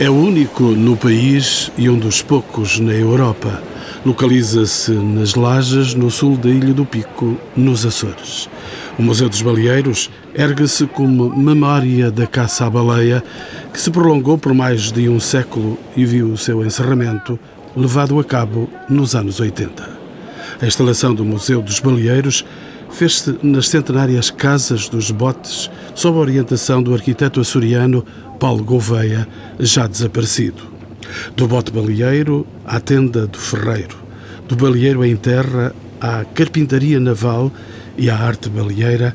É o único no país e um dos poucos na Europa. Localiza-se nas Lajas, no sul da Ilha do Pico, nos Açores. O Museu dos Baleeiros ergue-se como memória da caça à baleia, que se prolongou por mais de um século e viu o seu encerramento levado a cabo nos anos 80. A instalação do Museu dos Baleeiros fez-se nas centenárias Casas dos Botes, sob a orientação do arquiteto açoriano Paulo Gouveia, já desaparecido. Do bote baleeiro à tenda do ferreiro, do baleeiro em terra à carpintaria naval e à arte baleeira,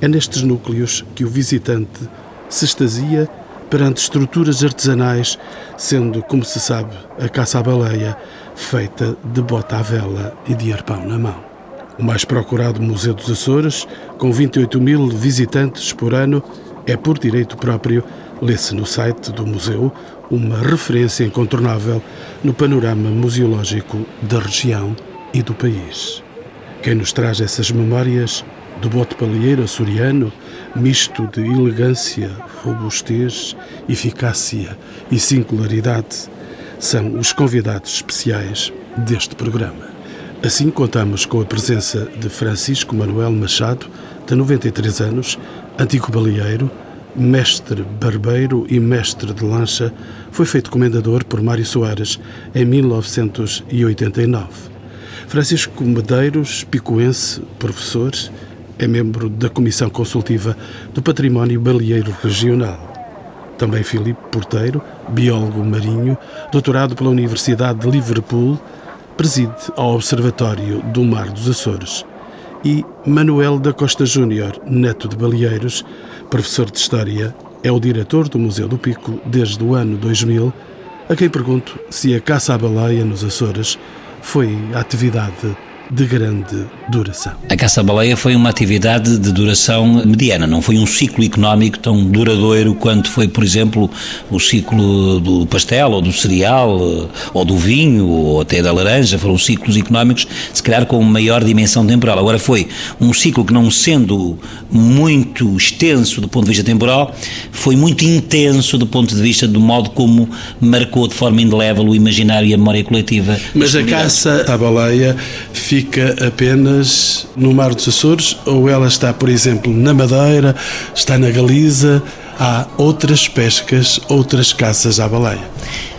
é nestes núcleos que o visitante se extasia perante estruturas artesanais, sendo, como se sabe, a caça à baleia feita de bota à vela e de arpão na mão. O mais procurado Museu dos Açores, com 28 mil visitantes por ano, é por direito próprio lê-se no site do museu uma referência incontornável no panorama museológico da região e do país. Quem nos traz essas memórias do bote palheiro açoriano, misto de elegância, robustez, eficácia e singularidade, são os convidados especiais deste programa. Assim, contamos com a presença de Francisco Manuel Machado, de 93 anos, antigo baleeiro, mestre barbeiro e mestre de lancha, foi feito comendador por Mário Soares em 1989. Francisco Medeiros, picoense, professor, é membro da Comissão Consultiva do Património Baleeiro Regional. Também Filipe Porteiro, biólogo marinho, doutorado pela Universidade de Liverpool, preside ao Observatório do Mar dos Açores. E Manuel da Costa Júnior, neto de baleeiros, professor de História, é o diretor do Museu do Pico desde o ano 2000, a quem pergunto se a caça à baleia nos Açores foi a atividade de grande duração. A caça-baleia foi uma atividade de duração mediana, não foi um ciclo económico tão duradouro quanto foi, por exemplo, o ciclo do pastel, ou do cereal, eh, ou do vinho, ou até da laranja. Foram ciclos económicos, se calhar, com maior dimensão temporal. Agora, foi um ciclo que, não sendo muito extenso do ponto de vista temporal, foi muito intenso do ponto de vista do modo como marcou de forma indelével o imaginário e a memória coletiva. Mas a caça à baleia fica fica apenas no Mar dos Açores ou ela está, por exemplo, na Madeira, está na Galiza? Há outras pescas, outras caças à baleia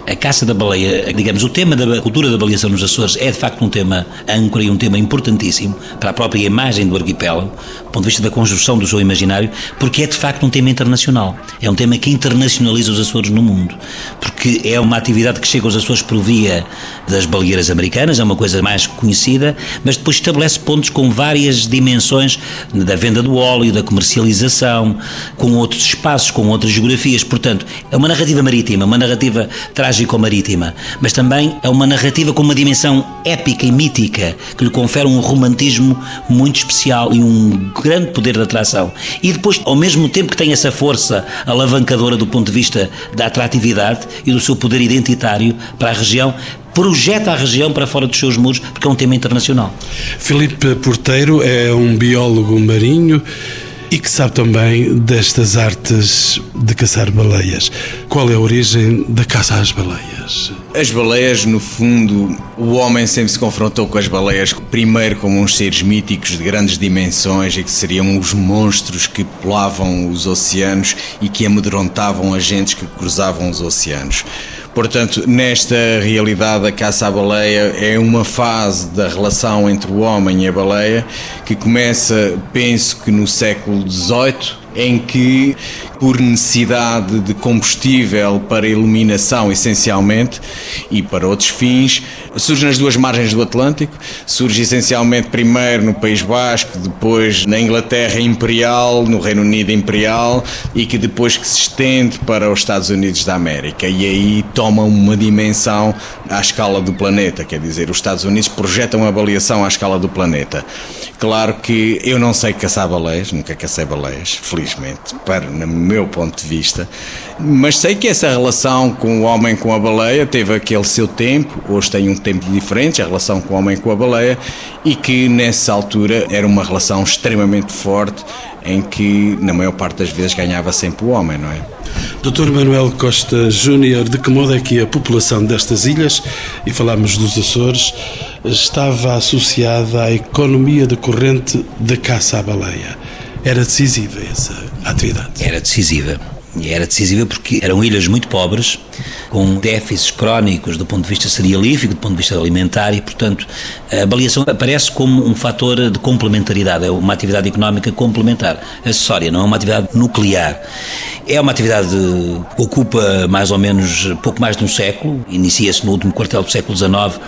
a caça da baleia, digamos, o tema da cultura da baleação nos Açores é de facto um tema âncora e um tema importantíssimo para a própria imagem do arquipélago, do ponto de vista da construção do seu imaginário, porque é de facto um tema internacional. É um tema que internacionaliza os Açores no mundo, porque é uma atividade que chega aos Açores por via das baleeiras americanas, é uma coisa mais conhecida, mas depois estabelece pontos com várias dimensões da venda do óleo, da comercialização, com outros espaços, com outras geografias. Portanto, é uma narrativa marítima, uma narrativa trágica trágico-marítima, mas também é uma narrativa com uma dimensão épica e mítica que lhe confere um romantismo muito especial e um grande poder de atração. E depois, ao mesmo tempo que tem essa força alavancadora do ponto de vista da atratividade e do seu poder identitário para a região, projeta a região para fora dos seus muros, porque é um tema internacional. Filipe Porteiro é um biólogo marinho e que sabe também destas artes de caçar baleias. Qual é a origem da caça às baleias? As baleias, no fundo, o homem sempre se confrontou com as baleias, primeiro como uns seres míticos de grandes dimensões e que seriam os monstros que pulavam os oceanos e que amedrontavam agentes que cruzavam os oceanos. Portanto, nesta realidade, a caça à baleia é uma fase da relação entre o homem e a baleia que começa, penso que no século XVIII, em que, por necessidade de combustível para iluminação, essencialmente, e para outros fins, surge nas duas margens do Atlântico. Surge essencialmente primeiro no País Basco, depois na Inglaterra Imperial, no Reino Unido Imperial, e que depois que se estende para os Estados Unidos da América. E aí toma uma dimensão à escala do planeta, quer dizer, os Estados Unidos projetam a avaliação à escala do planeta. Claro que eu não sei caçar baleias, nunca cacei baleias, felizmente, para no meu ponto de vista, mas sei que essa relação com o homem com a baleia teve aquele seu tempo, hoje tem um tempo diferente, a relação com o homem com a baleia, e que nessa altura era uma relação extremamente forte em que, na maior parte das vezes, ganhava sempre o homem, não é? Dr. Manuel Costa Júnior, de que modo é que a população destas ilhas, e falamos dos Açores, estava associada à economia decorrente da caça à baleia? Era decisiva essa atividade? Era decisiva. E era decisiva porque eram ilhas muito pobres, com déficits crónicos do ponto de vista cerealífico, do ponto de vista alimentar, e, portanto, a baleação aparece como um fator de complementaridade, é uma atividade económica complementar, acessória, não é uma atividade nuclear. É uma atividade que ocupa mais ou menos pouco mais de um século, inicia-se no último quartel do século XIX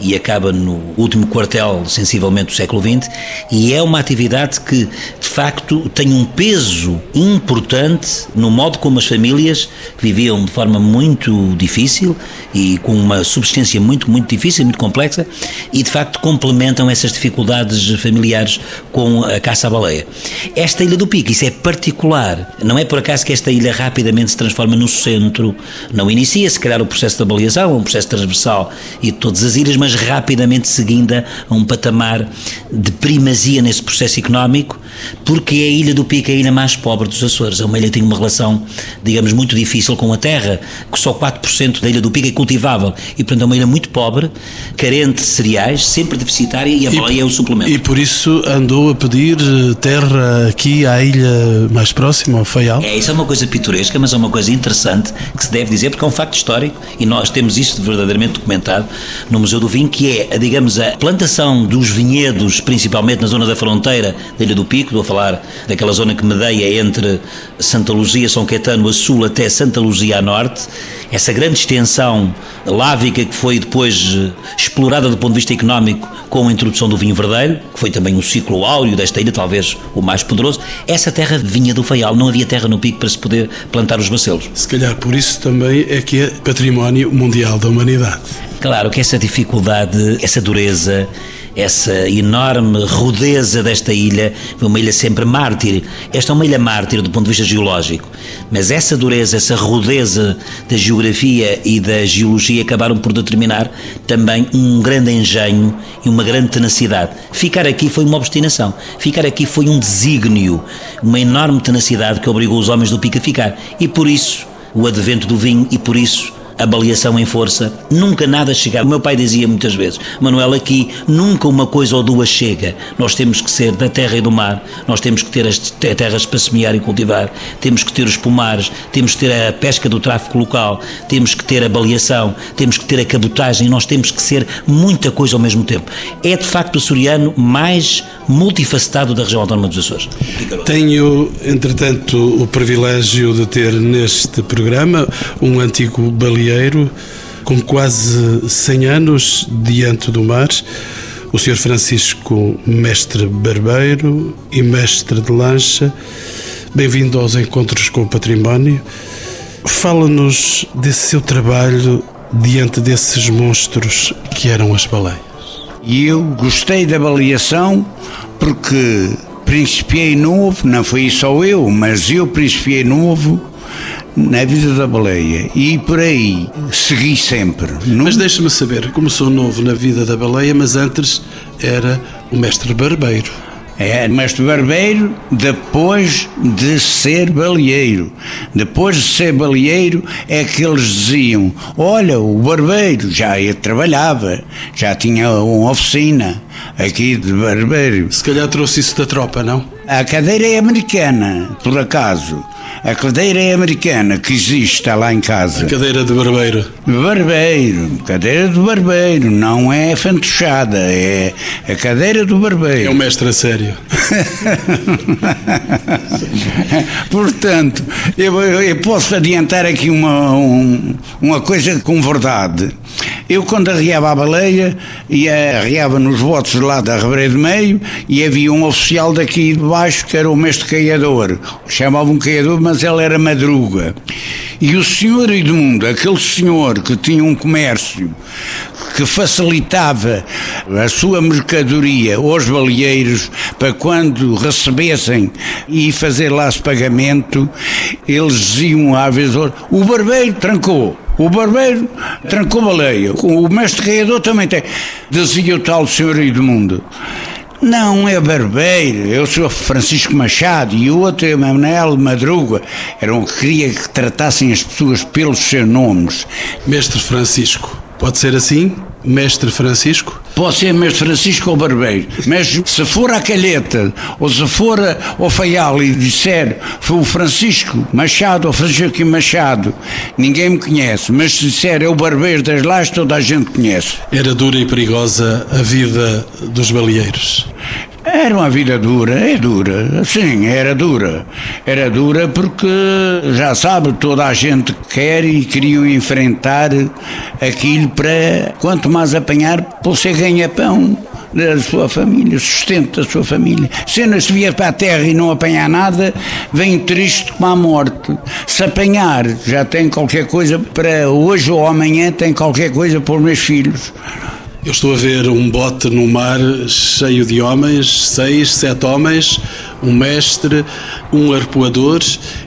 e acaba no último quartel, sensivelmente, do século XX, e é uma atividade que, de facto, tem um peso importante no modo como as famílias viviam de forma muito difícil e com uma subsistência muito, muito difícil, muito complexa, e, de facto, complementam essas dificuldades familiares com a caça à baleia. Esta Ilha do Pico, isso é particular, não é por acaso que esta ilha rapidamente se transforma no centro. Não inicia, se calhar, o processo da baleação, um processo transversal e de todas as ilhas, mas rapidamente seguindo a um patamar de primazia nesse processo económico, porque é a ilha do Pico, é a ilha mais pobre dos Açores. É uma ilha que tem uma relação, digamos, muito difícil com a terra, que só 4% da ilha do Pico é cultivável. E, portanto, é uma ilha muito pobre, carente de cereais, sempre deficitária e a baleia é o suplemento. E por isso andou a pedir terra aqui à ilha mais próxima, ao Faial? É, isso é uma coisa pitoresca, mas é uma coisa interessante que se deve dizer, porque é um facto histórico e nós temos isso verdadeiramente documentado no Museu do Vinho, que é, digamos, a plantação dos vinhedos, principalmente na zona da fronteira da Ilha do Pico, estou a falar daquela zona que medeia entre Santa Luzia, São Caetano a sul até Santa Luzia a norte, essa grande extensão lávica que foi depois eh, explorada do ponto de vista económico com a introdução do vinho verdelho, que foi também um ciclo áureo desta ilha, talvez o mais poderoso, essa terra vinha do Faial, não havia terra no Pico para se poder plantar os bacelos. Se calhar por isso também é que é património mundial da humanidade. Claro que essa dificuldade, essa dureza, essa enorme rudeza desta ilha, uma ilha sempre mártir. Esta é uma ilha mártir do ponto de vista geológico, mas essa dureza, essa rudeza da geografia e da geologia acabaram por determinar também um grande engenho e uma grande tenacidade. Ficar aqui foi uma obstinação, ficar aqui foi um desígnio, uma enorme tenacidade que obrigou os homens do Pico a ficar. E por isso o advento do vinho e por isso a baleação em força, nunca nada chegar. O meu pai dizia muitas vezes, Manuel, aqui nunca uma coisa ou duas chega. Nós temos que ser da terra e do mar, nós temos que ter as terras para semear e cultivar, temos que ter os pomares, temos que ter a pesca do tráfico local, temos que ter a baleação, temos que ter a cabotagem, nós temos que ser muita coisa ao mesmo tempo. É de facto o soriano mais multifacetado da região autónoma dos Açores. Tenho, entretanto, o privilégio de ter neste programa um antigo baleeiro com quase 100 anos diante do mar, o Sr. Francisco, mestre barbeiro e mestre de lancha. Bem-vindo aos Encontros com o Património. Fala-nos desse seu trabalho diante desses monstros que eram as baleias. E eu gostei da avaliação porque principiei novo, não fui só eu, mas eu principiei novo na vida da baleia e por aí segui sempre. Mas deixa-me saber, começou novo na vida da baleia, mas antes era o mestre barbeiro. É, mestre barbeiro depois de ser baleeiro. Depois de ser baleeiro é que eles diziam: Olha, o barbeiro já trabalhava, já tinha uma oficina aqui de barbeiro. Se calhar trouxe isso da tropa, não? A cadeira é americana, por acaso. A cadeira é americana que existe lá em casa. A cadeira de barbeiro. Barbeiro, cadeira do barbeiro, não é fantochada, é a cadeira do barbeiro. É um mestre a sério. Portanto, eu, eu, posso adiantar aqui uma, um, uma coisa com verdade. Eu, quando arriava a baleia, ia, arriava nos votos lá da Rebreira de Meio e havia um oficial daqui de baixo que era o mestre caiador. Chamavam caiador, mas ele era madruga. E o senhor Edmundo, aquele senhor que tinha um comércio que facilitava a sua mercadoria aos baleeiros para quando recebessem e fazer lá esse pagamento, eles diziam à vez o barbeiro trancou. O barbeiro trancou baleia. O mestre criador também tem. Dizia o tal senhor Edmundo. Não, é barbeiro, eu sou Francisco Machado e o outro é Manuel Madruga. Era um que queria que tratassem as pessoas pelos seus nomes. Mestre Francisco, pode ser assim? Mestre Francisco? Pode ser Mestre Francisco ou Barbeiro, mas se for a calheta ou se for ao Faial e disser foi o Francisco Machado ou Francisco Machado, ninguém me conhece, mas se disser é o Barbeiro das Lajes, toda a gente conhece. Era dura e perigosa a vida dos baleeiros. Era uma vida dura, é dura, sim, era dura. Era dura porque, já sabe, toda a gente quer e queriam enfrentar aquilo para, quanto mais apanhar, você ganha pão da sua família, sustento da sua família. Se não se vier para a terra e não apanhar nada, vem triste como a morte. Se apanhar, já tem qualquer coisa para hoje ou amanhã, tem qualquer coisa para os meus filhos. Eu estou a ver um bote no mar cheio de homens, seis, sete homens, um mestre, um arpoador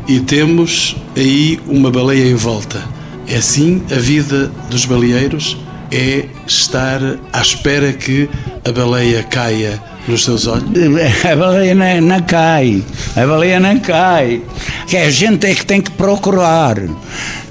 e temos aí uma baleia em volta. É assim a vida dos baleeiros? É estar à espera que a baleia caia nos seus olhos? A baleia não, não, cai, a baleia não cai. Que a gente é que tem que procurar.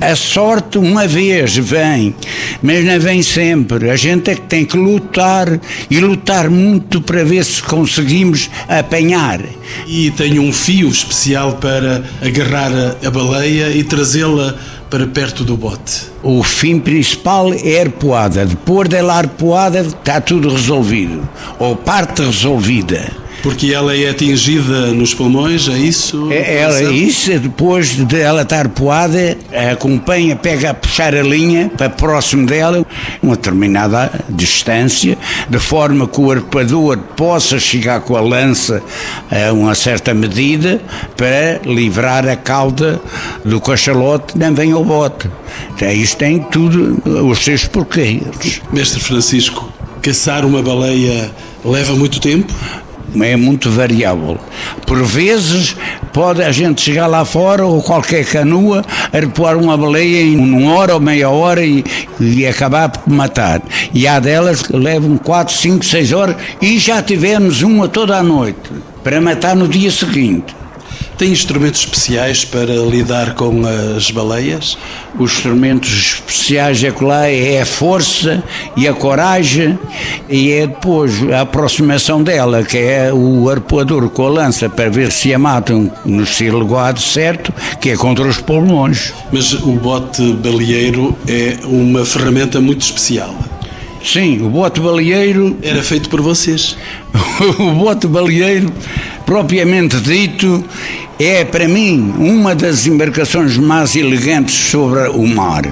A sorte uma vez vem, mas não vem sempre. A gente é que tem que lutar e lutar muito para ver se conseguimos apanhar. E tem um fio especial para agarrar a baleia e trazê-la para perto do bote. O fim principal é a arpoada. Depois dela arpoada está tudo resolvido, ou parte resolvida. Porque ela é atingida nos pulmões, é isso? É, ela, isso, depois de ela estar poada, acompanha, pega a puxar a linha para próximo dela, uma determinada distância, de forma que o arpador possa chegar com a lança a uma certa medida para livrar a cauda do cachalote, não vem ao bote. Então, isto tem tudo os seus porquês. Mestre Francisco, caçar uma baleia leva muito tempo? É muito variável. Por vezes pode a gente chegar lá fora ou qualquer canoa, arpoar uma baleia em uma hora ou meia hora e, e acabar por matar. E há delas que levam 4, 5, 6 horas e já tivemos uma toda a noite para matar no dia seguinte. Tem instrumentos especiais para lidar com as baleias? Os instrumentos especiais é que lá é a força e a coragem e é depois a aproximação dela, que é o arpoador com a lança para ver se a matam no estilo certo, que é contra os pulmões. Mas o bote baleeiro é uma ferramenta muito especial. Sim, o bote baleeiro. Era feito por vocês. o bote baleeiro, propriamente dito, é para mim uma das embarcações mais elegantes sobre o mar.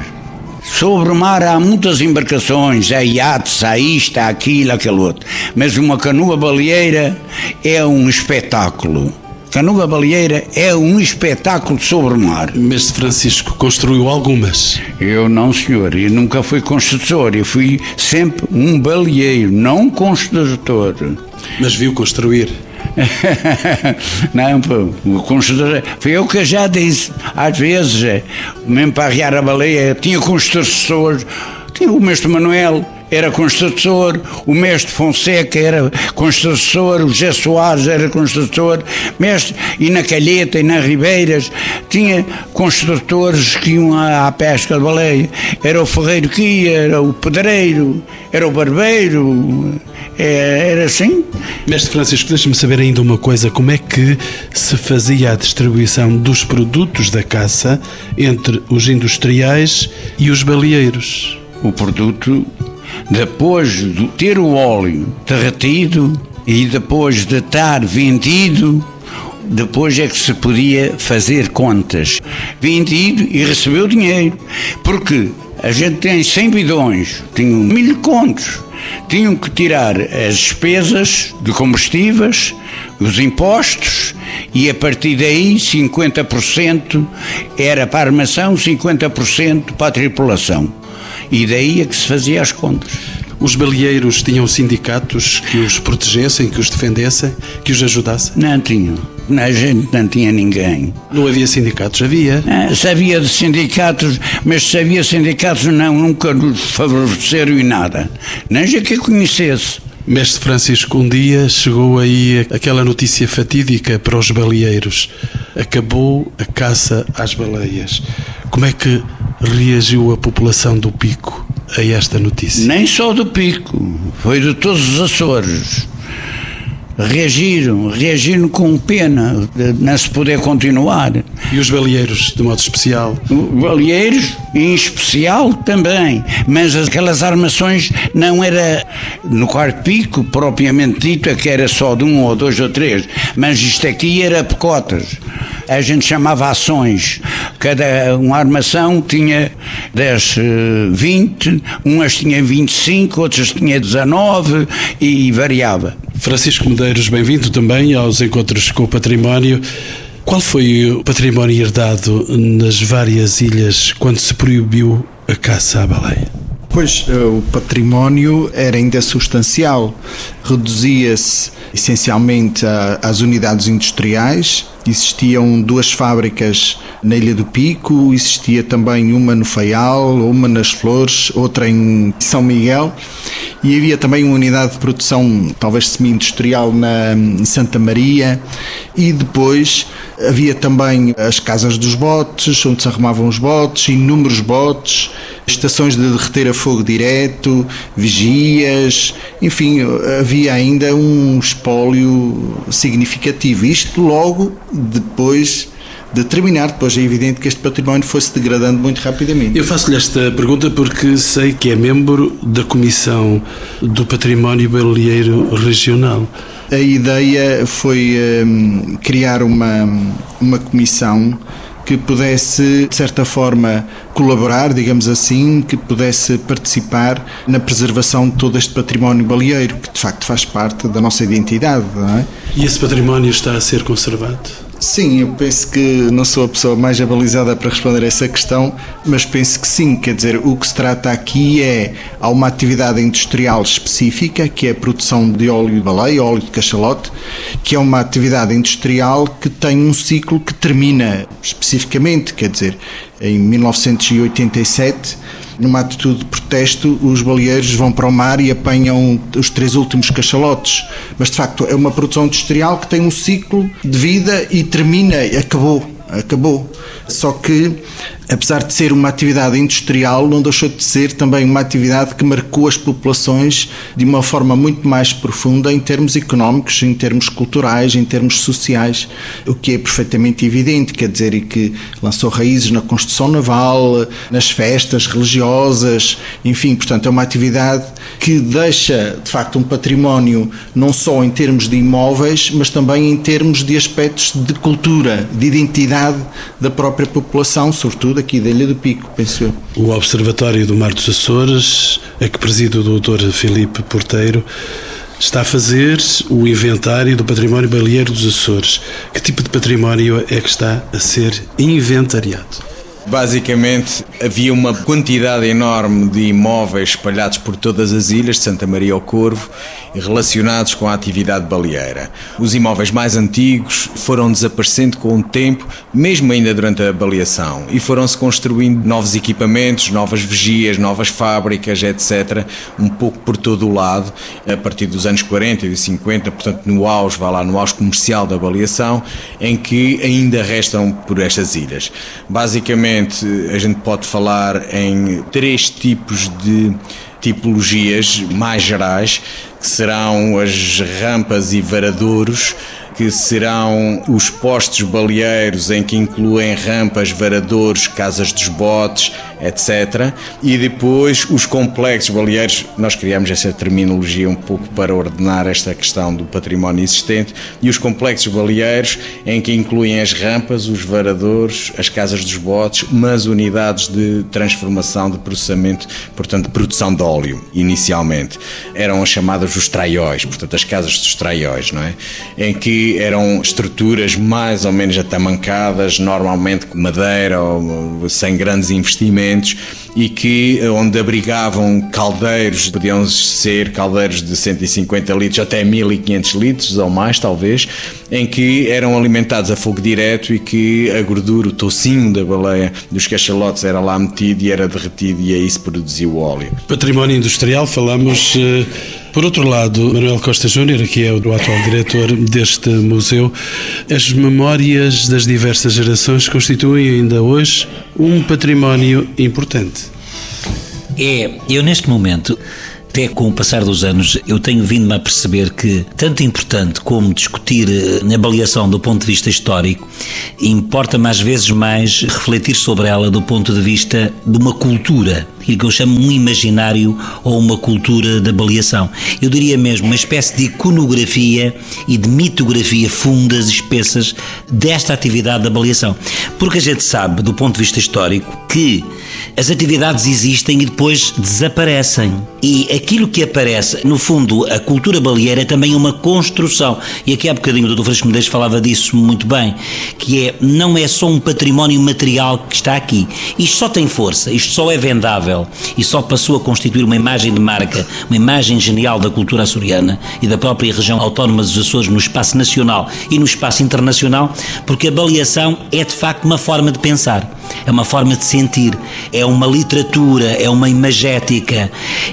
Sobre o mar há muitas embarcações, há iates, há isto, há aquilo, aquele outro. Mas uma canoa baleeira é um espetáculo. Canoa baleeira é um espetáculo sobre o mar. Mestre Francisco construiu algumas? Eu não, senhor. Eu nunca fui construtor. Eu fui sempre um baleeiro, não construtor. Mas viu construir? não, construtor. Foi eu que já disse. Às vezes, é, mesmo para arriar a baleia, tinha construtores. Tinha o mestre Manuel, era construtor, o mestre Fonseca era construtor, o José Soares era construtor, mestre, e na Calheta e nas Ribeiras tinha construtores que iam à, à pesca de baleia. Era o ferreiro que ia, era o pedreiro, era o barbeiro, é, era assim. Mestre Francisco, deixa-me saber ainda uma coisa: como é que se fazia a distribuição dos produtos da caça entre os industriais e os baleeiros? O produto, depois de ter o óleo derretido e depois de estar vendido, depois é que se podia fazer contas. Vendido e recebeu dinheiro. Porque a gente tem 100 bidões, tinham mil contos tinham que tirar as despesas de combustíveis, os impostos e a partir daí 50% era para a armação, 50% para a tripulação. E daí é que se fazia as contas. Os baleeiros tinham sindicatos que os protegessem, que os defendessem, que os ajudassem? Não tinham. A gente não tinha ninguém. Não havia sindicatos? Havia? Ah, sabia de sindicatos, mas se havia sindicatos, não, nunca nos favoreceram em nada. Nem já que conhecesse. Mestre Francisco, um dia chegou aí aquela notícia fatídica para os baleeiros. Acabou a caça às baleias. Como é que reagiu a população do Pico a esta notícia? Nem só do Pico, foi de todos os Açores reagiram, reagiram com pena de não se poder continuar. E os baleeiros, de modo especial? Os baleeiros, em especial, também. Mas aquelas armações não era no quarto pico, propriamente dito, é que era só de um ou dois ou três. Mas isto aqui era pecotas. A gente chamava ações. Cada uma armação tinha 10, 20, umas tinham 25, outras tinham 19 e variava. Francisco Medeiros, bem-vindo também aos Encontros com o Património. Qual foi o património herdado nas várias ilhas quando se proibiu a caça à baleia? Pois, eh, o património era ainda substancial. Reduzia-se essencialmente às unidades industriais. Existiam duas fábricas na Ilha do Pico, existia também uma no Faial, uma nas Flores, outra em São Miguel e havia também uma unidade de produção, talvez semi-industrial, na em Santa Maria, e depois havia também as casas dos botes, onde se arrumavam os botes, inúmeros botes, estações de derreter a fogo direto, vigias, enfim, havia ainda um espólio significativo. Isto logo depois de terminar. Depois é evidente que este património foi-se degradando muito rapidamente. Eu faço-lhe esta pergunta porque sei que é membro da Comissão do Património Baleeiro Regional. A ideia foi um, criar uma, uma comissão que pudesse, de certa forma, colaborar, digamos assim, que pudesse participar na preservação de todo este património baleeiro, que de facto faz parte da nossa identidade. É? E esse património está a ser conservado? Sim, eu penso que não sou a pessoa mais abalizada para responder essa questão, mas penso que sim. Quer dizer, o que se trata aqui é há uma atividade industrial específica, que é a produção de óleo de baleia, óleo de cachalote, que é uma atividade industrial que tem um ciclo que termina especificamente, quer dizer, em 1987 numa atitude de protesto, os baleeiros vão para o mar e apanham os três últimos cachalotes. Mas de facto é uma produção industrial que tem um ciclo de vida e termina, acabou, acabou. Só que apesar de ser uma atividade industrial, não deixou de ser também uma atividade que marcou as populações de uma forma muito mais profunda em termos económicos, em termos culturais, em termos sociais, o que é perfeitamente evidente, quer dizer, e que lançou raízes na construção naval, nas festas religiosas, enfim, portanto, é uma atividade que deixa, de facto, um património não só em termos de imóveis, mas também em termos de aspectos de cultura, de identidade da própria população, sobretudo aqui da Ilha do Pico, penso eu. O Observatório do Mar dos Açores, a que preside o Dr. Filipe Porteiro, está a fazer o inventário do património baleeiro dos Açores. Que tipo de património é que está a ser inventariado? Basicamente, havia uma quantidade enorme de imóveis espalhados por todas as ilhas de Santa Maria ao Corvo relacionados com a atividade baleeira. Os imóveis mais antigos foram desaparecendo com o tempo, mesmo ainda durante a baleação, e foram-se construindo novos equipamentos, novas vigias, novas fábricas, etc., um pouco por todo o lado, a partir dos anos 40 e 50, portanto, no auge, vá lá, no auge comercial da baleação, em que ainda restam por estas ilhas. Basicamente, a gente pode falar em três tipos de tipologias mais gerais, que serão as rampas e varadouros, que serão os postos baleeiros em que incluem rampas, varadores, casas dos botes, etc. E depois os complexos baleeiros, nós criamos essa terminologia um pouco para ordenar esta questão do património existente, e os complexos baleeiros em que incluem as rampas, os varadores, as casas dos botes, mas unidades de transformação, de processamento, portanto, produção de óleo, inicialmente. Eram as chamadas os traióis, portanto, as casas dos traióis, não é? Em que eram estruturas mais ou menos atamancadas, normalmente com madeira ou sem grandes investimentos e que onde abrigavam caldeiros, podiam ser caldeiros de 150 litros até 1500 litros ou mais talvez, em que eram alimentados a fogo direto e que a gordura, o tocinho da baleia, dos cachalotes era lá metido e era derretido e aí se produzia o óleo. Património industrial, falamos eh, Por outro lado, Manuel Costa Júnior, que é o atual diretor deste museu, as memórias das diversas gerações constituem ainda hoje um património importante. É, eu neste momento até com o passar dos anos, eu tenho vindo-me a perceber que, tanto importante como discutir a eh, avaliação do ponto de vista histórico, importa mais vezes mais refletir sobre ela do ponto de vista de uma cultura aquilo que eu chamo um imaginário ou uma cultura de avaliação. Eu diria mesmo uma espécie de iconografia e de mitografia fundas, espessas, desta atividade de avaliação. Porque a gente sabe, do ponto de vista histórico, que as atividades existem e depois desaparecem. E aquilo que aparece, no fundo, a cultura baleeira é também uma construção. E aqui há bocadinho o Dr. Francisco Medeiros falava disso muito bem, que é, não é só um património material que está aqui. Isto só tem força, isto só é vendável e só passou a constituir uma imagem de marca, uma imagem genial da cultura açoriana e da própria região autónoma dos Açores no espaço nacional e no espaço internacional, porque a baleação é de facto uma forma de pensar, é uma forma de sentir, é uma literatura, é uma imagética,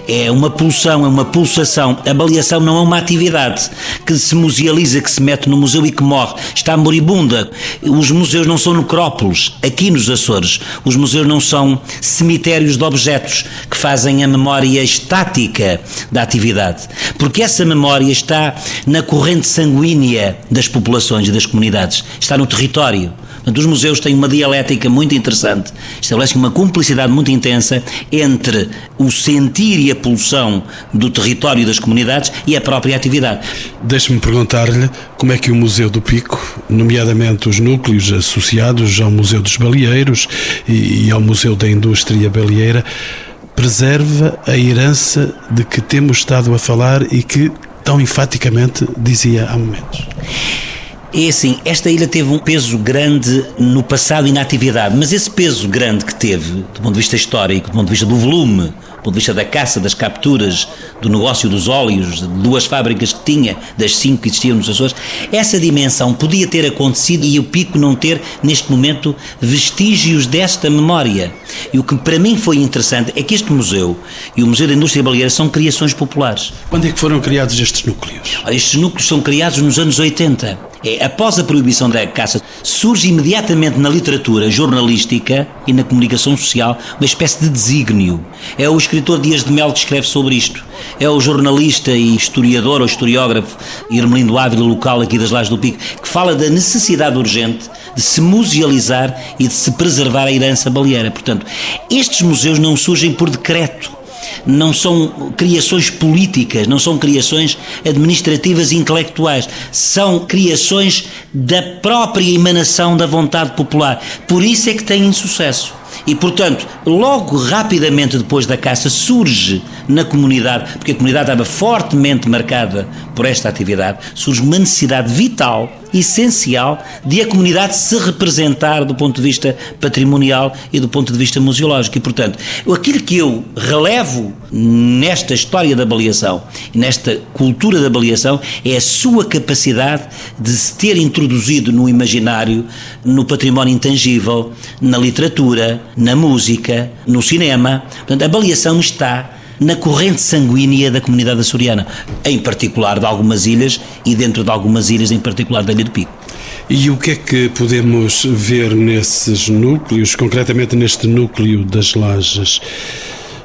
é uma pulsão, é uma pulsação. A baleação não é uma atividade que se musealiza, que se mete no museu e que morre, está moribunda. Os museus não são necrópolis, aqui nos Açores. Os museus não são cemitérios de objetos que fazem a memória estática da atividade, porque essa memória está na corrente sanguínea das populações e das comunidades, está no território. Portanto, os museus têm uma dialética muito interessante, estabelecem uma cumplicidade muito intensa entre o sentir e a pulsão do território e das comunidades e a própria atividade. Deixe-me perguntar-lhe como é que o Museu do Pico, nomeadamente os núcleos associados ao Museu dos Baleeiros e ao Museu da Indústria Baleeira, preserva a herança de que temos estado a falar e que tão enfaticamente dizia há momentos. É assim, esta ilha teve um peso grande no passado e na atividade, mas esse peso grande que teve, do ponto de vista histórico, do ponto de vista do volume, do ponto de vista da caça, das capturas, do negócio dos óleos, de duas fábricas que tinha, das cinco que existiam nos Açores, essa dimensão podia ter acontecido e o Pico não ter, neste momento, vestígios desta memória. E o que para mim foi interessante é que este museu e o Museu da Indústria Baleeira são criações populares. Quando é que foram criados estes núcleos? Estes núcleos são criados nos anos 80 é, após a proibição da caça, surge imediatamente na literatura jornalística e na comunicação social uma espécie de desígnio. É o escritor Dias de Mel que escreve sobre isto. É o jornalista e historiador ou historiógrafo Irmelindo Ávila, local aqui das Lajes do Pico, que fala da necessidade urgente de se musealizar e de se preservar a herança baleeira. Portanto, estes museus não surgem por decreto não são criações políticas, não são criações administrativas e intelectuais, são criações da própria emanação da vontade popular. Por isso é que têm sucesso. E, portanto, logo rapidamente depois da caça surge na comunidade, porque a comunidade estava fortemente marcada por esta atividade, surge uma necessidade vital essencial de a comunidade se representar do ponto de vista patrimonial e do ponto de vista museológico. E, portanto, aquilo que eu relevo nesta história da avaliação e nesta cultura da avaliação é a sua capacidade de se ter introduzido no imaginário, no património intangível, na literatura, na música, no cinema. Portanto, a avaliação está na corrente sanguínea da comunidade açoriana, em particular de algumas ilhas e dentro de algumas ilhas, em particular da Ilha do Pico. E o que é que podemos ver nesses núcleos, concretamente neste núcleo das lajes?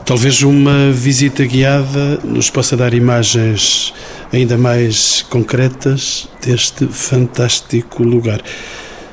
Talvez uma visita guiada nos possa dar imagens ainda mais concretas deste fantástico lugar.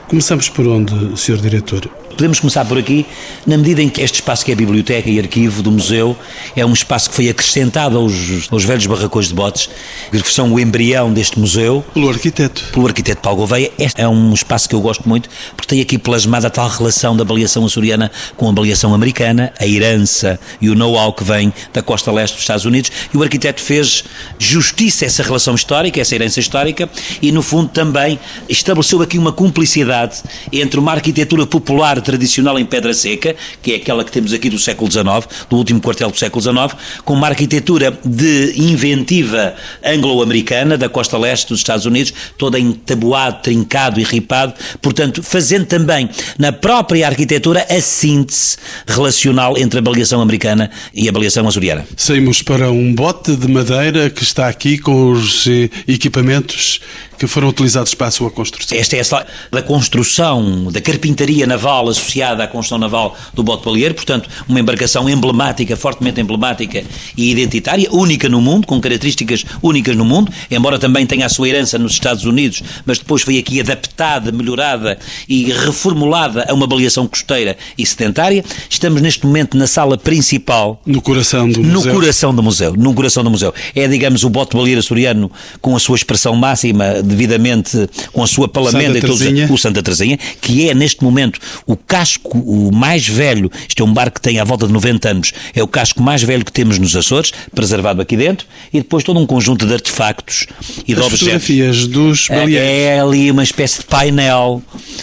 Começamos por onde, Sr. Diretor? Podemos começar por aqui, na medida em que este espaço que é a biblioteca e arquivo do museu é um espaço que foi acrescentado aos, aos velhos barracões de botes, que são o embrião deste museu. Pelo arquiteto. Pelo arquiteto Paulo Gouveia. Este é um espaço que eu gosto muito, porque tem aqui plasmada a tal relação da avaliação açoriana com a avaliação americana, a herança e o know-how que vem da costa leste dos Estados Unidos, e o arquiteto fez justiça a essa relação histórica, essa herança histórica, e no fundo também estabeleceu aqui uma cumplicidade entre uma arquitetura popular tradicional em pedra seca, que é aquela que temos aqui do século XIX, do último quartel do século XIX, com uma arquitetura de inventiva anglo-americana, da costa leste dos Estados Unidos, toda entabuado, trincado e ripado, portanto, fazendo também na própria arquitetura a síntese relacional entre a baleação americana e a baleação açoriana. Saímos para um bote de madeira que está aqui com os eh, equipamentos que foram utilizados para a sua construção. Esta é a da construção, da carpintaria naval associada à construção naval do bote baleeiro, portanto, uma embarcação emblemática, fortemente emblemática e identitária, única no mundo, com características únicas no mundo, embora também tenha a sua herança nos Estados Unidos, mas depois foi aqui adaptada, melhorada e reformulada a uma baleação costeira e sedentária. Estamos neste momento na sala principal. No coração do museu. No coração do museu. No coração do museu. É, digamos, o bote baleeiro açoriano com a sua expressão máxima devidamente com a sua palamenda e todos, o Santa Teresinha, que é neste momento o casco o mais velho, isto é um barco que tem à volta de 90 anos, é o casco mais velho que temos nos Açores, preservado aqui dentro, e depois todo um conjunto de artefactos e As de objetos. fotografias dos é, é ali uma espécie de painel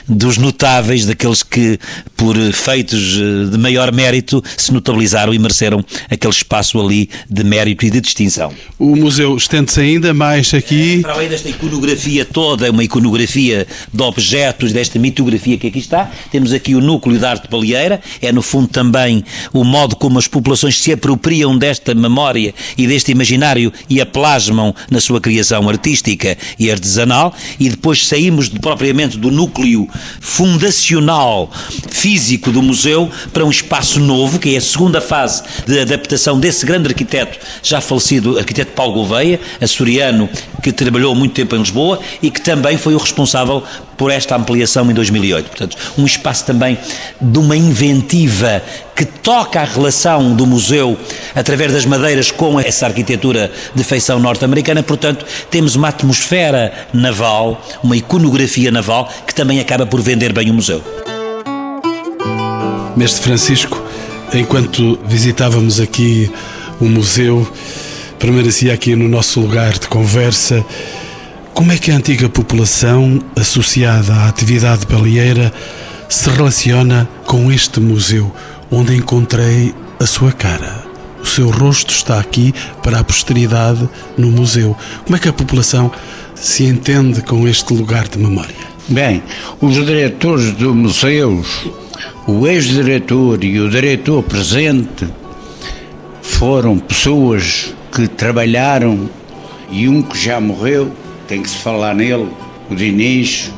dos notáveis, daqueles que por feitos eh, de maior mérito se notabilizaram e mereceram aquele espaço ali de mérito e de distinção. O museu estende-se ainda mais aqui. É, para além desta iconografia iconografia toda, uma iconografia de objetos, desta mitografia que aqui está. Temos aqui o núcleo da arte baleeira, é no fundo também o modo como as populações se apropriam desta memória e deste imaginário e a plasmam na sua criação artística e artesanal. E depois saímos de, propriamente do núcleo fundacional físico do museu para um espaço novo, que é a segunda fase de adaptação desse grande arquiteto, já falecido, arquiteto Paulo Gouveia, açoriano, que trabalhou muito tempo em Lisboa Lisboa e que também foi o responsável por esta ampliação em 2008. Portanto, um espaço também de uma inventiva que toca a relação do museu através das madeiras com essa arquitetura de feição norte-americana. Portanto, temos uma atmosfera naval, uma iconografia naval que também acaba por vender bem o museu. Mestre Francisco, enquanto visitávamos aqui o museu, permanecia aqui no nosso lugar de conversa como é que a antiga população, associada à atividade baleeira, se relaciona com este museu, onde encontrei a sua cara? O seu rosto está aqui para a posteridade no museu. Como é que a população se entende com este lugar de memória? Bem, os diretores do museus, o ex-diretor e o diretor presente, foram pessoas que trabalharam e um que já morreu tem que se falar nele. O Diniz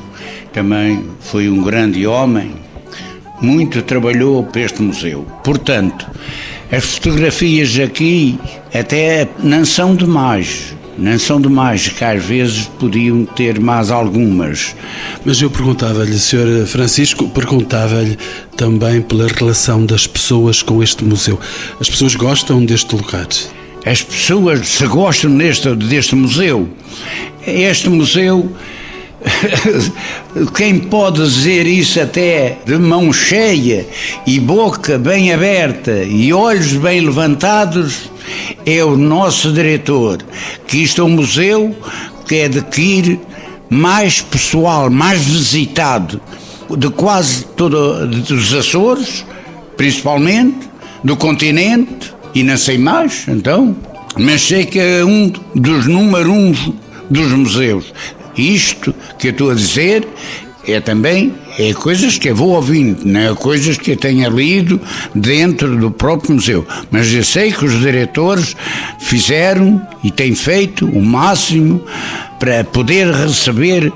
também foi um grande homem, muito trabalhou para este museu. Portanto, as fotografias aqui até não são demais. Não são demais, que às vezes podiam ter mais algumas. Mas eu perguntava-lhe, Sr. Francisco, perguntava-lhe também pela relação das pessoas com este museu. As pessoas gostam deste lugar? As pessoas se gostam deste, deste museu. Este museu, quem pode dizer isso até de mão cheia e boca bem aberta e olhos bem levantados, é o nosso diretor, que isto é um museu que adquire mais pessoal, mais visitado de quase todo dos Açores, principalmente, do continente, e não sei mais, então, mas sei que é um dos número um dos museus. Isto que eu estou a dizer é também é coisas que eu vou ouvindo, não é coisas que eu tenha lido dentro do próprio museu. Mas eu sei que os diretores fizeram e têm feito o máximo para poder receber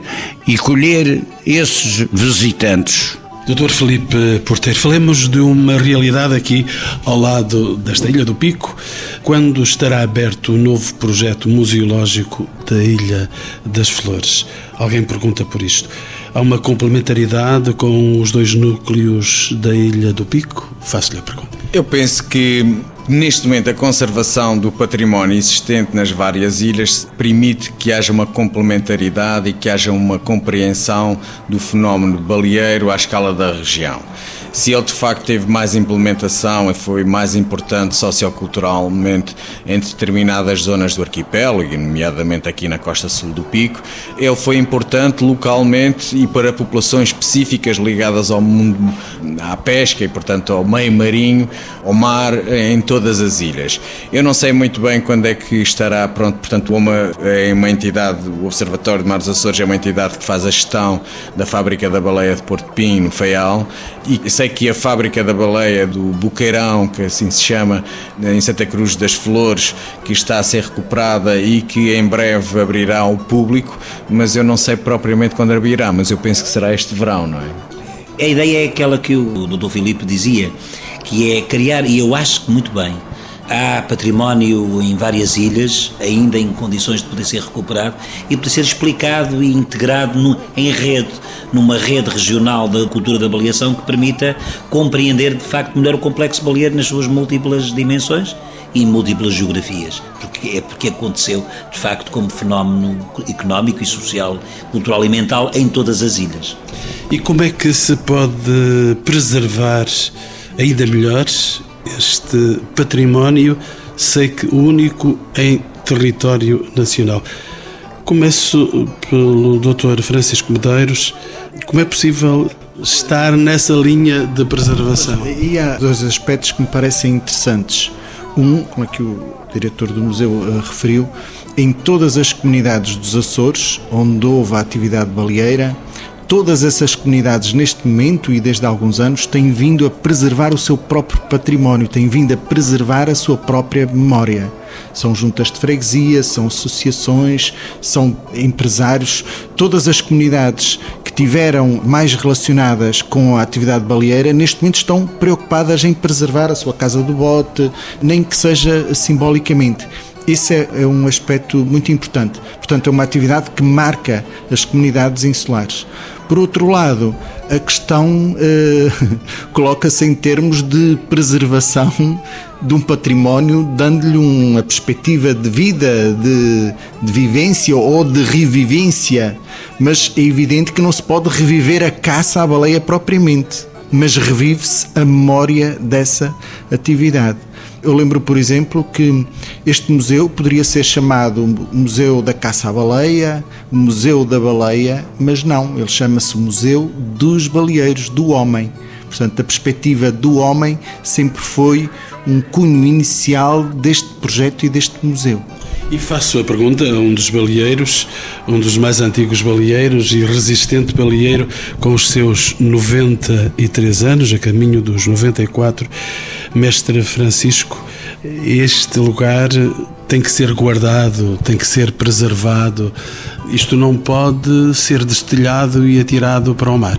e colher esses visitantes. Doutor Felipe Porteiro, falemos de uma realidade aqui ao lado desta Ilha do Pico, quando estará aberto o novo projeto museológico da Ilha das Flores. Alguém pergunta por isto. Há uma complementaridade com os dois núcleos da Ilha do Pico? Faço-lhe a pergunta. Eu penso que Neste momento, a conservação do património existente nas várias ilhas permite que haja uma complementaridade e que haja uma compreensão do fenómeno baleeiro à escala da região se ele de facto teve mais implementação e foi mais importante socioculturalmente em determinadas zonas do arquipélago, nomeadamente aqui na costa sul do Pico, ele foi importante localmente e para populações específicas ligadas ao mundo, à pesca e, portanto, ao meio marinho, ao mar, em todas as ilhas. Eu não sei muito bem quando é que estará pronto, portanto, uma, é uma entidade, o Observatório de Mar dos Açores é uma entidade que faz a gestão da fábrica da baleia de Porto Pinho, no Feial, e sei que a fábrica da baleia do Buqueirão, que assim se chama, em Santa Cruz das Flores, que está a ser recuperada e que em breve abrirá ao público, mas eu não sei propriamente quando abrirá, mas eu penso que será este verão, não é? A ideia é aquela que o Dr. Filipe dizia, que é criar, e eu acho que muito bem, Há património em várias ilhas, ainda em condições de poder ser recuperado e poder ser explicado e integrado no, em rede, numa rede regional da cultura da baleação que permita compreender de facto melhor o complexo baleeiro nas suas múltiplas dimensões e múltiplas geografias, porque é porque aconteceu de facto como fenómeno económico e social, cultural e mental em todas as ilhas. E como é que se pode preservar ainda melhor este património, sei que único em território nacional. Começo pelo Dr. Francisco Medeiros. Como é possível estar nessa linha de preservação? E há dois aspectos que me parecem interessantes. Um, como aqui o diretor do museu uh, referiu, em todas as comunidades dos Açores, onde houve a atividade baleeira, todas essas comunidades, neste momento e desde há alguns anos, têm vindo a preservar o seu próprio património, têm vindo a preservar a sua própria memória. São juntas de freguesia, são associações, são empresários. Todas as comunidades que tiveram mais relacionadas com a atividade baleeira, neste momento estão preocupadas em preservar a sua casa do bote, nem que seja simbolicamente. Isso é, é, um aspecto muito importante. Portanto, é uma atividade que marca as comunidades insulares. Por outro lado, a questão eh, coloca-se em termos de preservação de um património, dando-lhe uma perspectiva de vida, de, de vivência ou de revivência. Mas é evidente que não se pode reviver a caça à baleia propriamente, mas revive-se a memória dessa atividade. Eu lembro, por exemplo, que este museu poderia ser chamado Museu da Caça à Baleia, Museu da Baleia, mas não, ele chama-se Museu dos Baleeiros, do Homem. Portanto, a perspectiva do homem sempre foi um cunho inicial deste projeto e deste museu. E faço a pergunta a um dos baleeiros, um dos mais antigos baleeiros e resistente baleeiro, com os seus 93 anos, a caminho dos 94, Mestre Francisco, este lugar tem que ser guardado, tem que ser preservado. Isto não pode ser destilhado e atirado para o mar.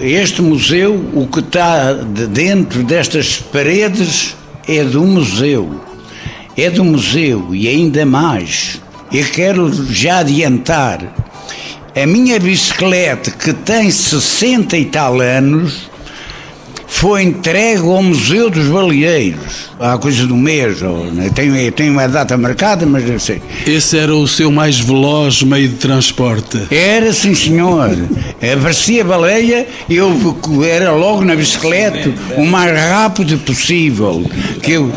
Este museu, o que está dentro destas paredes é do museu é do museu e ainda mais. Eu quero já adiantar. A minha bicicleta, que tem 60 e tal anos, foi entregue ao Museu dos Baleeiros há coisa do mês. Ou, né? tenho, tenho uma data marcada, mas eu sei. Esse era o seu mais veloz meio de transporte? Era, sim, senhor. Aparecia a baleia e eu era logo na bicicleta o mais rápido possível. Que eu,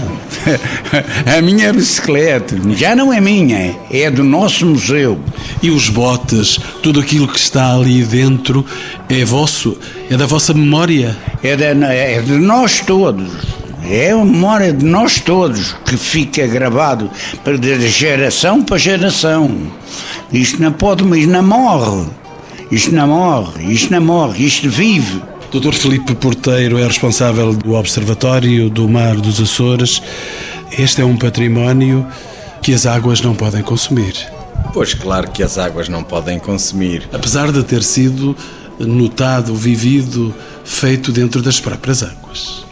a minha bicicleta já não é minha, é do nosso museu. E os botes, tudo aquilo que está ali dentro é vosso? É da vossa memória? É, da, é de nós todos. É a memória de nós todos que fica gravado de geração para geração. Isto não pode, mas não morre. Isto não morre, isto não morre, isto vive. Dr. Felipe Porteiro é responsável do Observatório do Mar dos Açores. Este é um património que as águas não podem consumir. Pois claro que as águas não podem consumir. Apesar de ter sido notado, vivido, feito dentro das próprias águas.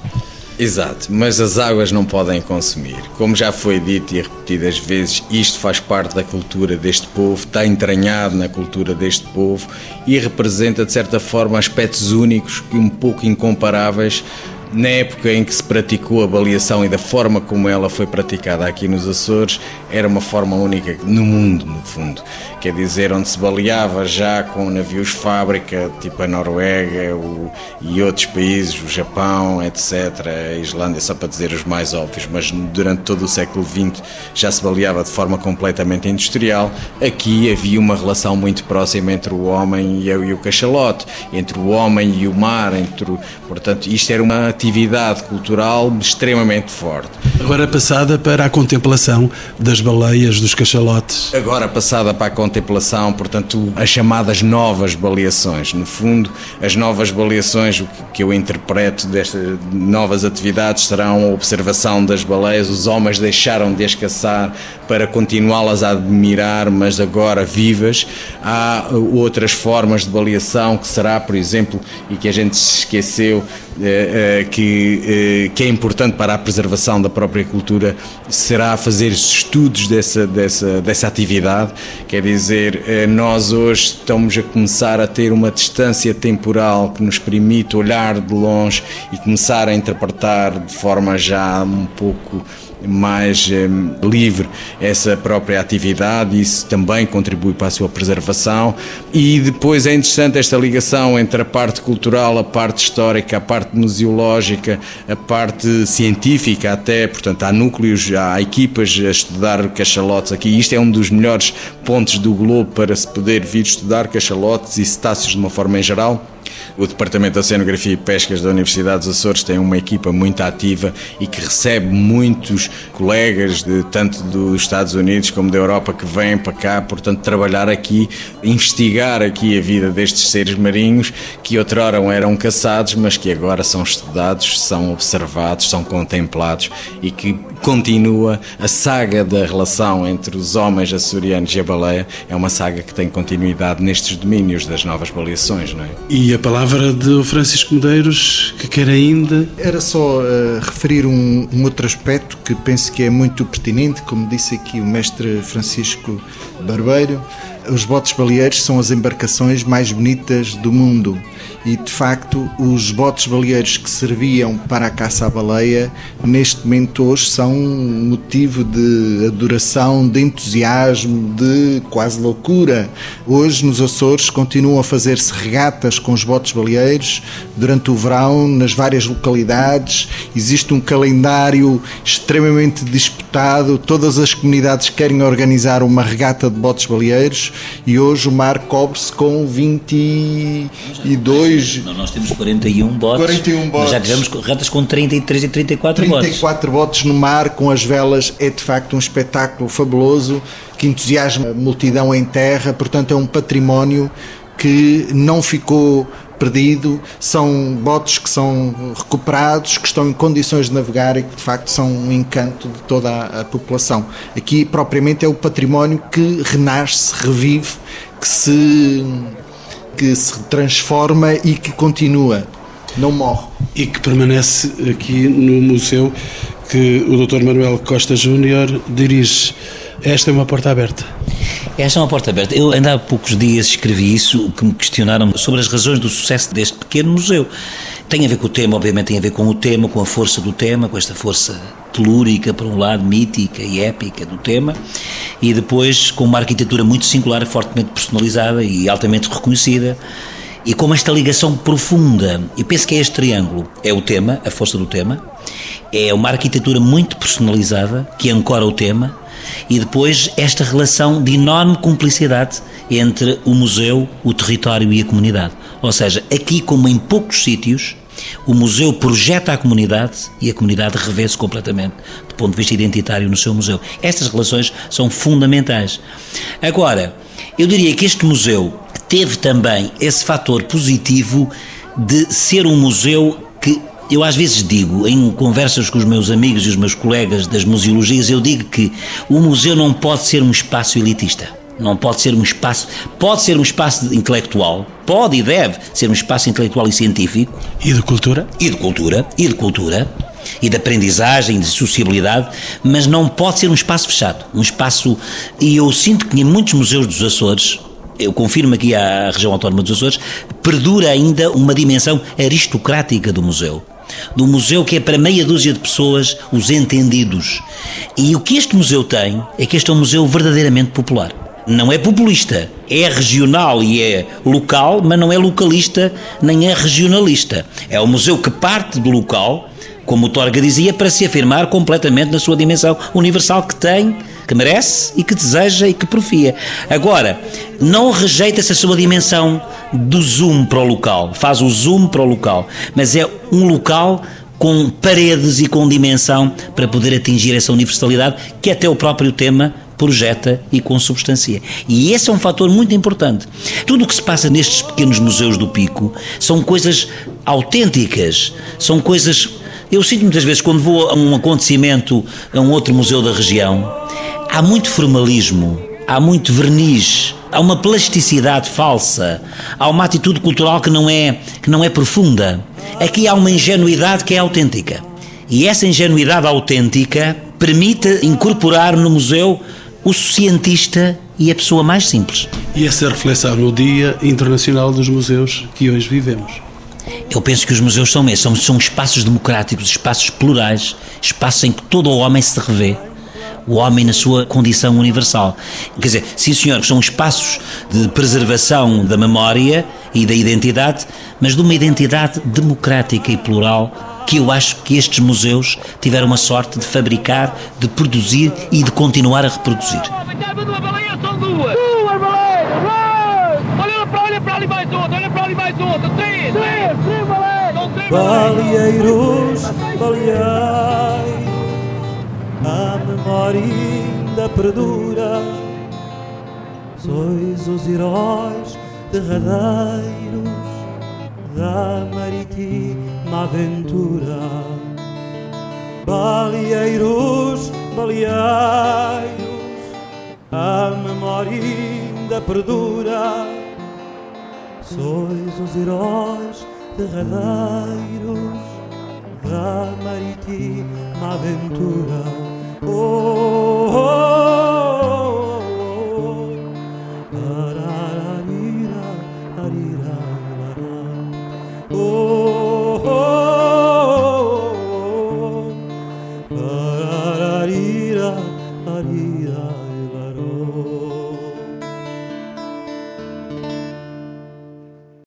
Exato, mas as águas não podem consumir. Como já foi dito e repetidas vezes, isto faz parte da cultura deste povo, está entranhado na cultura deste povo e representa, de certa forma, aspectos únicos e um pouco incomparáveis na época em que se praticou a baleação e da forma como ela foi praticada aqui nos Açores, era uma forma única no mundo, no fundo. Quer dizer, onde se baleava já com navios fábrica, tipo a Noruega o, e outros países, o Japão, etc., a Islândia, só para dizer os mais óbvios, mas durante todo o século XX já se baleava de forma completamente industrial. Aqui havia uma relação muito próxima entre o homem e o cachalote, entre o homem e o mar, entre, portanto, isto era uma atividade cultural extremamente forte. Agora passada para a contemplação das baleias, dos cachalotes. Agora passada para a contemplação, portanto, as chamadas novas baleações. No fundo, as novas baleações, o que eu interpreto destas novas atividades serão a observação das baleias. Os homens deixaram de as caçar para continuá-las a admirar, mas agora vivas. Há outras formas de baleação que será, por exemplo, e que a gente se esqueceu, eh, eh, que, eh, que é importante para a preservação da própria cultura, será fazer estudos dessa, dessa, dessa atividade. Quer dizer, nós hoje estamos a começar a ter uma distância temporal que nos permite olhar de longe e começar a interpretar de forma já um pouco mais um, livre essa própria atividade, isso também contribui para a sua preservação. E depois é interessante esta ligação entre a parte cultural, a parte histórica, a parte museológica, a parte científica, até, portanto, há núcleos, há equipas a estudar cachalotes aqui. Isto é um dos melhores pontos do globo para se poder vir estudar cachalotes e cetáceos de uma forma em geral. O Departamento de Oceanografia e Pescas da Universidade dos Açores tem uma equipa muito ativa e que recebe muitos colegas, de, tanto dos Estados Unidos como da Europa, que vêm para cá, portanto, trabalhar aqui, investigar aqui a vida destes seres marinhos que outrora eram caçados, mas que agora são estudados, são observados, são contemplados e que continua a saga da relação entre os homens açorianos e a baleia. É uma saga que tem continuidade nestes domínios das novas baleações, não é? E a palavra de Francisco Medeiros, que quer ainda. Era só uh, referir um, um, outro aspecto que penso que é muito pertinente, como disse aqui o mestre Francisco Barbeiro. Os botes baleeiros são as embarcações mais bonitas do mundo e de facto os botes baleeiros que serviam para a caça à baleia neste momento hoje são motivo de adoração, de entusiasmo, de quase loucura. Hoje nos Açores continuam a fazer-se regatas com os botes baleeiros durante o verão nas várias localidades. Existe um calendário extremamente disputado, todas as comunidades querem organizar uma regata de botes baleeiros e hoje o mar cobre-se com 22 dois. Não, nós temos 41 botes. 41 botes. Já tivemos retas com 33 e 34 botes. 34 botes no mar com as velas é de facto um espetáculo fabuloso que entusiasma a multidão em terra, portanto é um património que não ficou perdido, são botes que são recuperados, que estão em condições de navegar e que de facto são um encanto de toda a, população. Aqui propriamente é o património que renasce, revive, que se que se transforma e que continua, não morre. E que permanece aqui no museu que o Dr. Manuel Costa Júnior dirige. Esta é uma porta aberta. Esta é uma porta aberta. Eu ainda há poucos dias escrevi isso, que me questionaram sobre as razões do sucesso deste pequeno museu. Tem a ver com o tema, obviamente tem a ver com o tema, com a força do tema, com esta força telúrica, por um lado, mítica e épica do tema, e depois com uma arquitetura muito singular, fortemente personalizada e altamente reconhecida, e com esta ligação profunda. Eu penso que é este triângulo: é o tema, a força do tema, é uma arquitetura muito personalizada que ancora o tema, e depois esta relação de enorme cumplicidade entre o museu, o território e a comunidade. Ou seja, aqui, como em poucos sítios, o museu projeta a comunidade e a comunidade revê-se completamente do ponto de vista identitário no seu museu. Estas relações são fundamentais. Agora, eu diria que este museu teve também esse fator positivo de ser um museu que eu às vezes digo, em conversas com os meus amigos e os meus colegas das museologias, eu digo que o museu não pode ser um espaço elitista não pode ser um espaço, pode ser um espaço intelectual, pode e deve ser um espaço intelectual e científico. E de cultura? E de cultura, e de cultura, e de aprendizagem, de sociabilidade, mas não pode ser um espaço fechado. Um espaço. E eu sinto que em muitos museus dos Açores, eu confirmo aqui à região autónoma dos Açores, perdura ainda uma dimensão aristocrática do museu. Do museu que é para meia dúzia de pessoas, os entendidos. E o que este museu tem é que este é um museu verdadeiramente popular. Não é populista, é regional e é local, mas não é localista nem é regionalista. É um museu que parte do local, como o Torga dizia, para se afirmar completamente na sua dimensão universal que tem, que merece e que deseja e que profia. Agora, não rejeita essa sua dimensão do zoom para o local, faz o zoom para o local, mas é um local com paredes e com dimensão para poder atingir essa universalidade que até o próprio tema projeta e consubstancia. E esse é um fator muito importante. Tudo o que se passa nestes pequenos museus do Pico são coisas autênticas, são coisas. Eu sinto muitas vezes quando vou a um acontecimento, a um outro museu da região, há muito formalismo, há muito verniz, há uma plasticidade falsa, há uma atitude cultural que não é, que não é profunda. Aqui há uma ingenuidade que é autêntica. E essa ingenuidade autêntica permite incorporar no museu o cientista e a pessoa mais simples. E essa reflexão no Dia Internacional dos Museus que hoje vivemos. Eu penso que os museus são mesmo, são, são espaços democráticos, espaços plurais, espaços em que todo o homem se revê. O homem na sua condição universal. Quer dizer, sim senhor, são espaços de preservação da memória e da identidade, mas de uma identidade democrática e plural que eu acho que estes museus tiveram a sorte de fabricar, de produzir e de continuar a reproduzir. Baleeiros, baleeiros, a memória ainda perdura. Sois os heróis derradeiros da marítima aventura. Baleeiros, baleeiros, a memória ainda perdura. Sois os heróis derradeiros da maritima aventura. Oh, oh. oh.